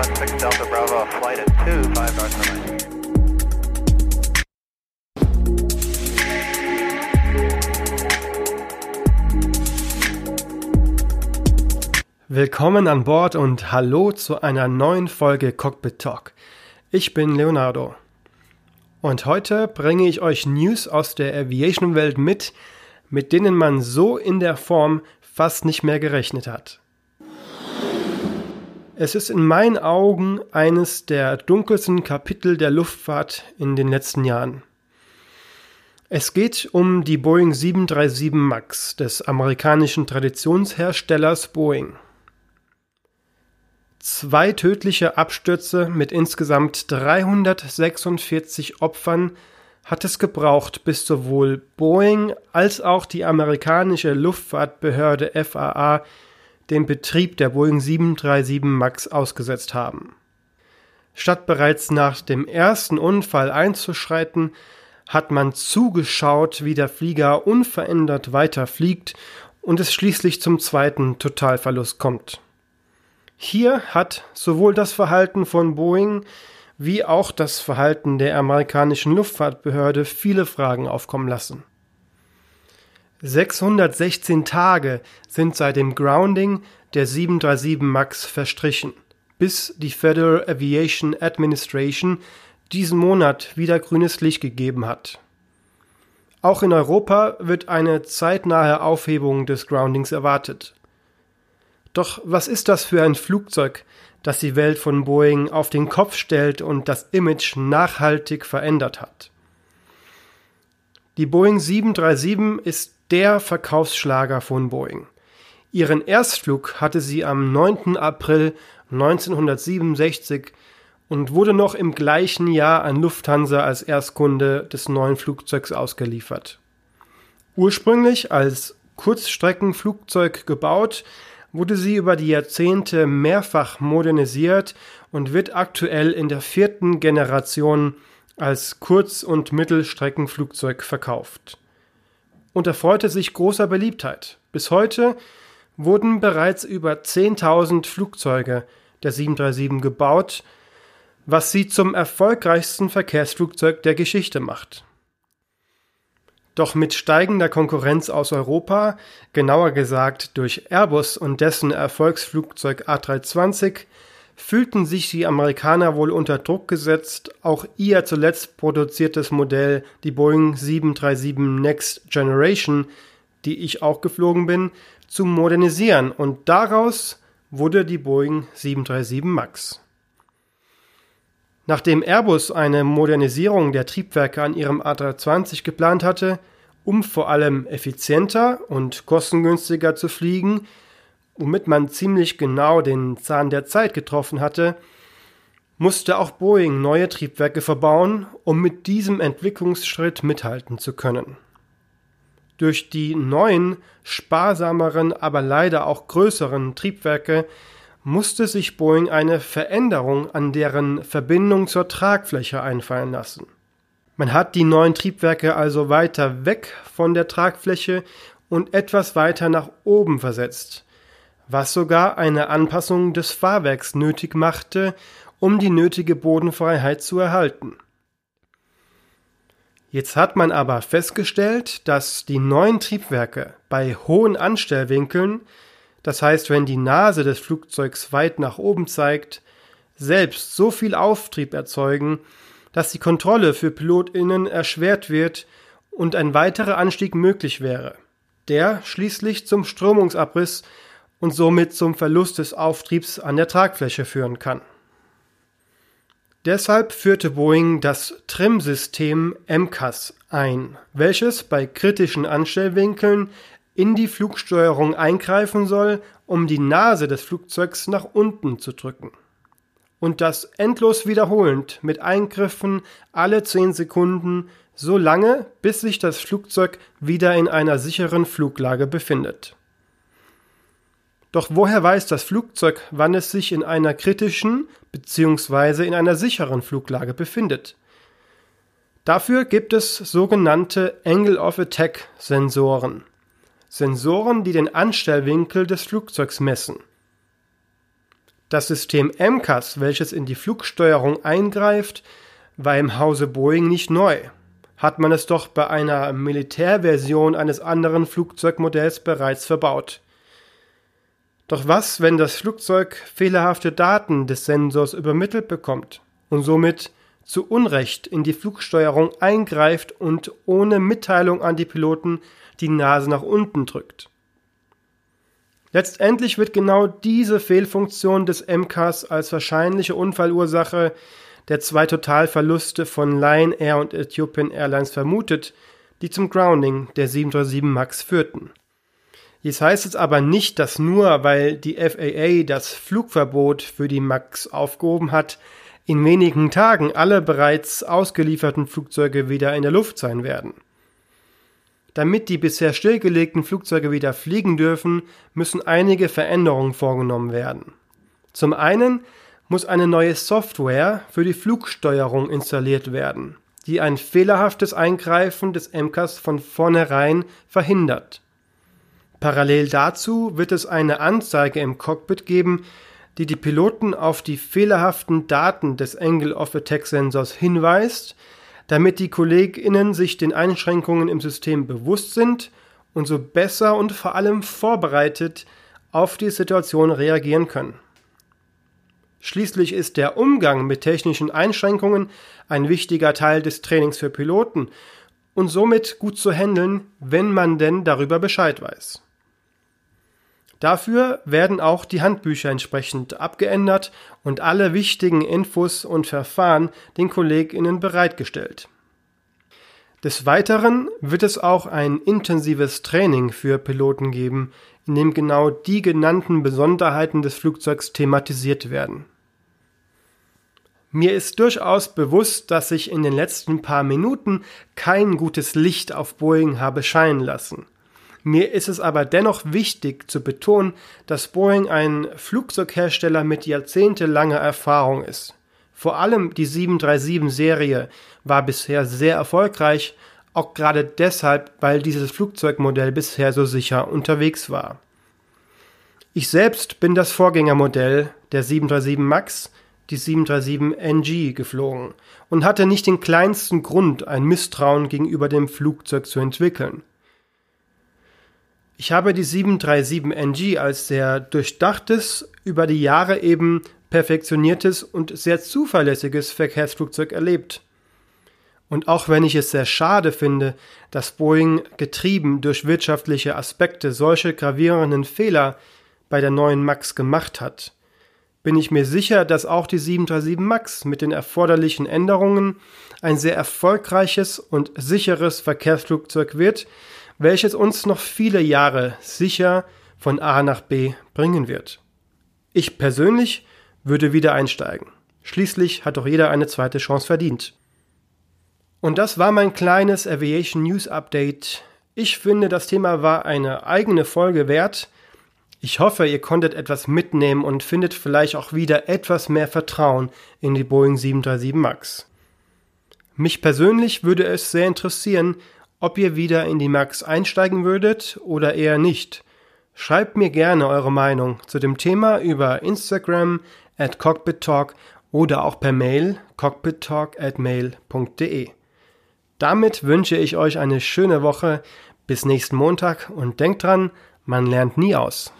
316 Delta Bravo, flight at 2, 5 North runway. Willkommen an Bord und hallo zu einer neuen Folge Cockpit Talk. Ich bin Leonardo. Und heute bringe ich euch News aus der Aviation-Welt mit, mit denen man so in der Form fast nicht mehr gerechnet hat. Es ist in meinen Augen eines der dunkelsten Kapitel der Luftfahrt in den letzten Jahren. Es geht um die Boeing 737 MAX des amerikanischen Traditionsherstellers Boeing. Zwei tödliche Abstürze mit insgesamt 346 Opfern hat es gebraucht, bis sowohl Boeing als auch die amerikanische Luftfahrtbehörde FAA den Betrieb der Boeing 737 MAX ausgesetzt haben. Statt bereits nach dem ersten Unfall einzuschreiten, hat man zugeschaut, wie der Flieger unverändert weiterfliegt und es schließlich zum zweiten Totalverlust kommt. Hier hat sowohl das Verhalten von Boeing wie auch das Verhalten der amerikanischen Luftfahrtbehörde viele Fragen aufkommen lassen. 616 Tage sind seit dem Grounding der 737 MAX verstrichen, bis die Federal Aviation Administration diesen Monat wieder grünes Licht gegeben hat. Auch in Europa wird eine zeitnahe Aufhebung des Groundings erwartet. Doch was ist das für ein Flugzeug, das die Welt von Boeing auf den Kopf stellt und das Image nachhaltig verändert hat? Die Boeing 737 ist der Verkaufsschlager von Boeing. Ihren Erstflug hatte sie am 9. April 1967 und wurde noch im gleichen Jahr an Lufthansa als Erstkunde des neuen Flugzeugs ausgeliefert. Ursprünglich als Kurzstreckenflugzeug gebaut, wurde sie über die Jahrzehnte mehrfach modernisiert und wird aktuell in der vierten Generation als Kurz- und Mittelstreckenflugzeug verkauft. Und erfreute sich großer Beliebtheit. Bis heute wurden bereits über 10.000 Flugzeuge der 737 gebaut, was sie zum erfolgreichsten Verkehrsflugzeug der Geschichte macht. Doch mit steigender Konkurrenz aus Europa, genauer gesagt durch Airbus und dessen Erfolgsflugzeug A320, fühlten sich die Amerikaner wohl unter Druck gesetzt, auch ihr zuletzt produziertes Modell, die Boeing 737 Next Generation, die ich auch geflogen bin, zu modernisieren und daraus wurde die Boeing 737 MAX. Nachdem Airbus eine Modernisierung der Triebwerke an ihrem A320 geplant hatte, um vor allem effizienter und kostengünstiger zu fliegen, womit man ziemlich genau den Zahn der Zeit getroffen hatte, musste auch Boeing neue Triebwerke verbauen, um mit diesem Entwicklungsschritt mithalten zu können. Durch die neuen, sparsameren, aber leider auch größeren Triebwerke musste sich Boeing eine Veränderung an deren Verbindung zur Tragfläche einfallen lassen. Man hat die neuen Triebwerke also weiter weg von der Tragfläche und etwas weiter nach oben versetzt, was sogar eine Anpassung des Fahrwerks nötig machte, um die nötige Bodenfreiheit zu erhalten. Jetzt hat man aber festgestellt, dass die neuen Triebwerke bei hohen Anstellwinkeln das heißt, wenn die Nase des Flugzeugs weit nach oben zeigt, selbst so viel Auftrieb erzeugen, dass die Kontrolle für Pilotinnen erschwert wird und ein weiterer Anstieg möglich wäre, der schließlich zum Strömungsabriss und somit zum Verlust des Auftriebs an der Tragfläche führen kann. Deshalb führte Boeing das Trim-System MCAS ein, welches bei kritischen Anstellwinkeln in die Flugsteuerung eingreifen soll, um die Nase des Flugzeugs nach unten zu drücken. Und das endlos wiederholend mit Eingriffen alle 10 Sekunden, so lange, bis sich das Flugzeug wieder in einer sicheren Fluglage befindet. Doch woher weiß das Flugzeug, wann es sich in einer kritischen bzw. in einer sicheren Fluglage befindet? Dafür gibt es sogenannte Angle of Attack Sensoren. Sensoren, die den Anstellwinkel des Flugzeugs messen. Das System MCAS, welches in die Flugsteuerung eingreift, war im Hause Boeing nicht neu. Hat man es doch bei einer Militärversion eines anderen Flugzeugmodells bereits verbaut. Doch was, wenn das Flugzeug fehlerhafte Daten des Sensors übermittelt bekommt und somit zu Unrecht in die Flugsteuerung eingreift und ohne Mitteilung an die Piloten die Nase nach unten drückt? Letztendlich wird genau diese Fehlfunktion des MCAS als wahrscheinliche Unfallursache der zwei Totalverluste von Lion Air und Ethiopian Airlines vermutet, die zum Grounding der 737 MAX führten. Dies heißt jetzt aber nicht, dass nur weil die FAA das Flugverbot für die MAX aufgehoben hat, in wenigen Tagen alle bereits ausgelieferten Flugzeuge wieder in der Luft sein werden. Damit die bisher stillgelegten Flugzeuge wieder fliegen dürfen, müssen einige Veränderungen vorgenommen werden. Zum einen muss eine neue Software für die Flugsteuerung installiert werden, die ein fehlerhaftes Eingreifen des MCAS von vornherein verhindert. Parallel dazu wird es eine Anzeige im Cockpit geben, die die Piloten auf die fehlerhaften Daten des Angle of Attack Sensors hinweist, damit die KollegInnen sich den Einschränkungen im System bewusst sind und so besser und vor allem vorbereitet auf die Situation reagieren können. Schließlich ist der Umgang mit technischen Einschränkungen ein wichtiger Teil des Trainings für Piloten und somit gut zu handeln, wenn man denn darüber Bescheid weiß. Dafür werden auch die Handbücher entsprechend abgeändert und alle wichtigen Infos und Verfahren den KollegInnen bereitgestellt. Des Weiteren wird es auch ein intensives Training für Piloten geben, in dem genau die genannten Besonderheiten des Flugzeugs thematisiert werden. Mir ist durchaus bewusst, dass ich in den letzten paar Minuten kein gutes Licht auf Boeing habe scheinen lassen. Mir ist es aber dennoch wichtig zu betonen, dass Boeing ein Flugzeughersteller mit jahrzehntelanger Erfahrung ist. Vor allem die 737-Serie war bisher sehr erfolgreich, auch gerade deshalb, weil dieses Flugzeugmodell bisher so sicher unterwegs war. Ich selbst bin das Vorgängermodell der 737 MAX, die 737 NG, geflogen und hatte nicht den kleinsten Grund, ein Misstrauen gegenüber dem Flugzeug zu entwickeln. Ich habe die 737NG als sehr durchdachtes, über die Jahre eben perfektioniertes und sehr zuverlässiges Verkehrsflugzeug erlebt. Und auch wenn ich es sehr schade finde, dass Boeing getrieben durch wirtschaftliche Aspekte solche gravierenden Fehler bei der neuen MAX gemacht hat, bin ich mir sicher, dass auch die 737 MAX mit den erforderlichen Änderungen ein sehr erfolgreiches und sicheres Verkehrsflugzeug wird, welches uns noch viele Jahre sicher von A nach B bringen wird. Ich persönlich würde wieder einsteigen. Schließlich hat doch jeder eine zweite Chance verdient. Und das war mein kleines Aviation News Update. Ich finde, das Thema war eine eigene Folge wert. Ich hoffe, ihr konntet etwas mitnehmen und findet vielleicht auch wieder etwas mehr Vertrauen in die Boeing 737 MAX. Mich persönlich würde es sehr interessieren, ob ihr wieder in die Max einsteigen würdet oder eher nicht. Schreibt mir gerne eure Meinung zu dem Thema über Instagram at cockpittalk oder auch per Mail cockpittalk at mail.de. Damit wünsche ich euch eine schöne Woche. Bis nächsten Montag und denkt dran, man lernt nie aus.